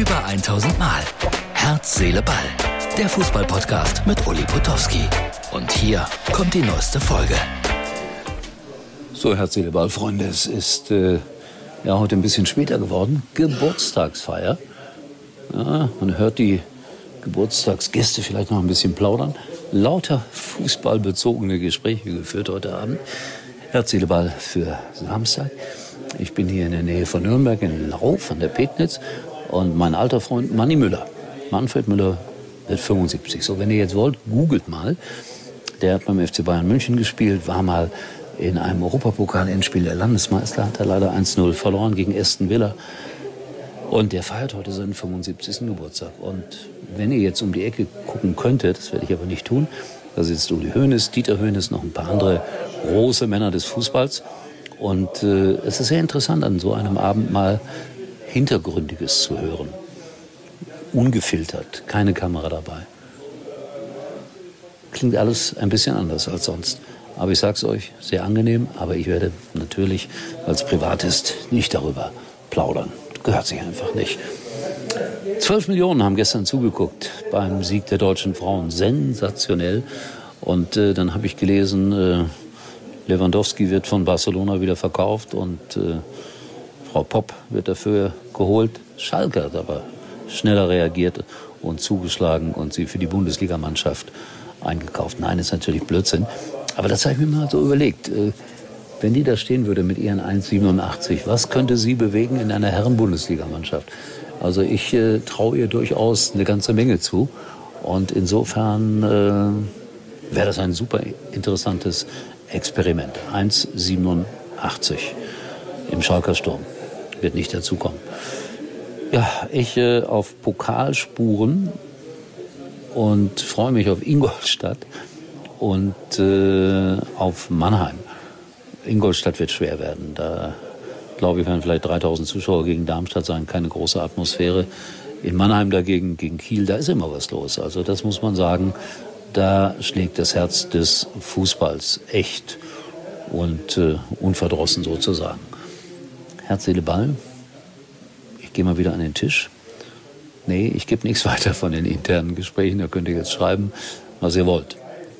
Über 1000 Mal. Herz, Seele, Ball. Der Fußballpodcast mit Uli Potowski. Und hier kommt die neueste Folge. So, Herz, Seele, Ball, Freunde, es ist äh, ja heute ein bisschen später geworden. Geburtstagsfeier. Ja, man hört die Geburtstagsgäste vielleicht noch ein bisschen plaudern. Lauter fußballbezogene Gespräche geführt heute Abend. Herz, Seele, Ball für Samstag. Ich bin hier in der Nähe von Nürnberg in Lauf an der Pegnitz und mein alter Freund Manni Müller, Manfred Müller, wird 75. So, wenn ihr jetzt wollt, googelt mal. Der hat beim FC Bayern München gespielt, war mal in einem Europapokal-Endspiel der Landesmeister, hat er leider 1-0 verloren gegen Aston Villa. Und der feiert heute seinen 75. Geburtstag. Und wenn ihr jetzt um die Ecke gucken könntet, das werde ich aber nicht tun, da sitzt Uli Hoeneß, Dieter Hoeneß, noch ein paar andere große Männer des Fußballs. Und äh, es ist sehr interessant, an so einem Abend mal Hintergründiges zu hören. Ungefiltert, keine Kamera dabei. Klingt alles ein bisschen anders als sonst. Aber ich sag's euch, sehr angenehm. Aber ich werde natürlich als Privatist nicht darüber plaudern. Gehört sich einfach nicht. Zwölf Millionen haben gestern zugeguckt beim Sieg der deutschen Frauen. Sensationell. Und äh, dann habe ich gelesen, äh, Lewandowski wird von Barcelona wieder verkauft und äh, Frau Popp wird dafür geholt. Schalke hat aber schneller reagiert und zugeschlagen und sie für die Bundesligamannschaft eingekauft. Nein, ist natürlich Blödsinn. Aber das habe ich mir mal so überlegt. Äh, wenn die da stehen würde mit ihren 1,87, was könnte sie bewegen in einer Herren-Bundesligamannschaft? Also ich äh, traue ihr durchaus eine ganze Menge zu. Und insofern äh, wäre das ein super interessantes Experiment. 1,87 im Schalker Sturm. Wird nicht dazukommen. Ja, ich äh, auf Pokalspuren und freue mich auf Ingolstadt und äh, auf Mannheim. Ingolstadt wird schwer werden. Da glaube ich, werden vielleicht 3000 Zuschauer gegen Darmstadt sein, keine große Atmosphäre. In Mannheim dagegen, gegen Kiel, da ist immer was los. Also das muss man sagen, da schlägt das Herz des Fußballs echt und äh, unverdrossen sozusagen. Herz, Seele, Ball. Ich gehe mal wieder an den Tisch. Nee, ich gebe nichts weiter von den internen Gesprächen. Da könnt ihr jetzt schreiben, was ihr wollt.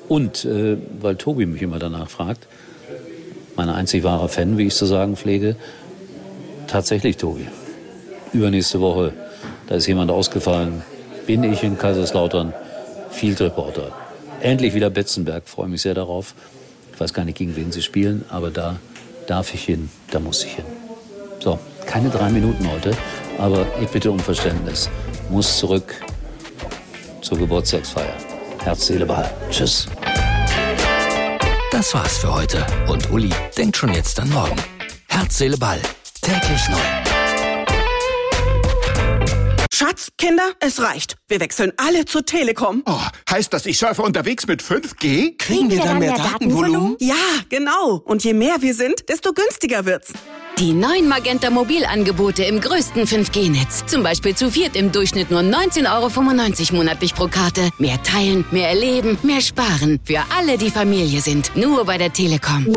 Und äh, weil Tobi mich immer danach fragt, mein einzig wahrer Fan, wie ich zu sagen pflege, tatsächlich Tobi. Übernächste Woche, da ist jemand ausgefallen, bin ich in Kaiserslautern Field Reporter. Endlich wieder Betzenberg, freue mich sehr darauf. Ich weiß gar nicht, gegen wen sie spielen, aber da darf ich hin, da muss ich hin. So, keine drei Minuten heute, aber ich bitte um Verständnis. Muss zurück zur Geburtstagsfeier. Herz, Seele, Ball. Tschüss. Das war's für heute. Und Uli denkt schon jetzt an morgen. Herz, Seele, Ball. Täglich neu. Schatz, Kinder, es reicht. Wir wechseln alle zur Telekom. Oh, heißt das, ich surfe unterwegs mit 5G? Kriegen wir dann mehr Datenvolumen? Ja, genau. Und je mehr wir sind, desto günstiger wird's. Die neuen Magenta Mobilangebote im größten 5G-Netz. Zum Beispiel zu viert im Durchschnitt nur 19,95 Euro monatlich pro Karte. Mehr teilen, mehr erleben, mehr sparen. Für alle, die Familie sind. Nur bei der Telekom.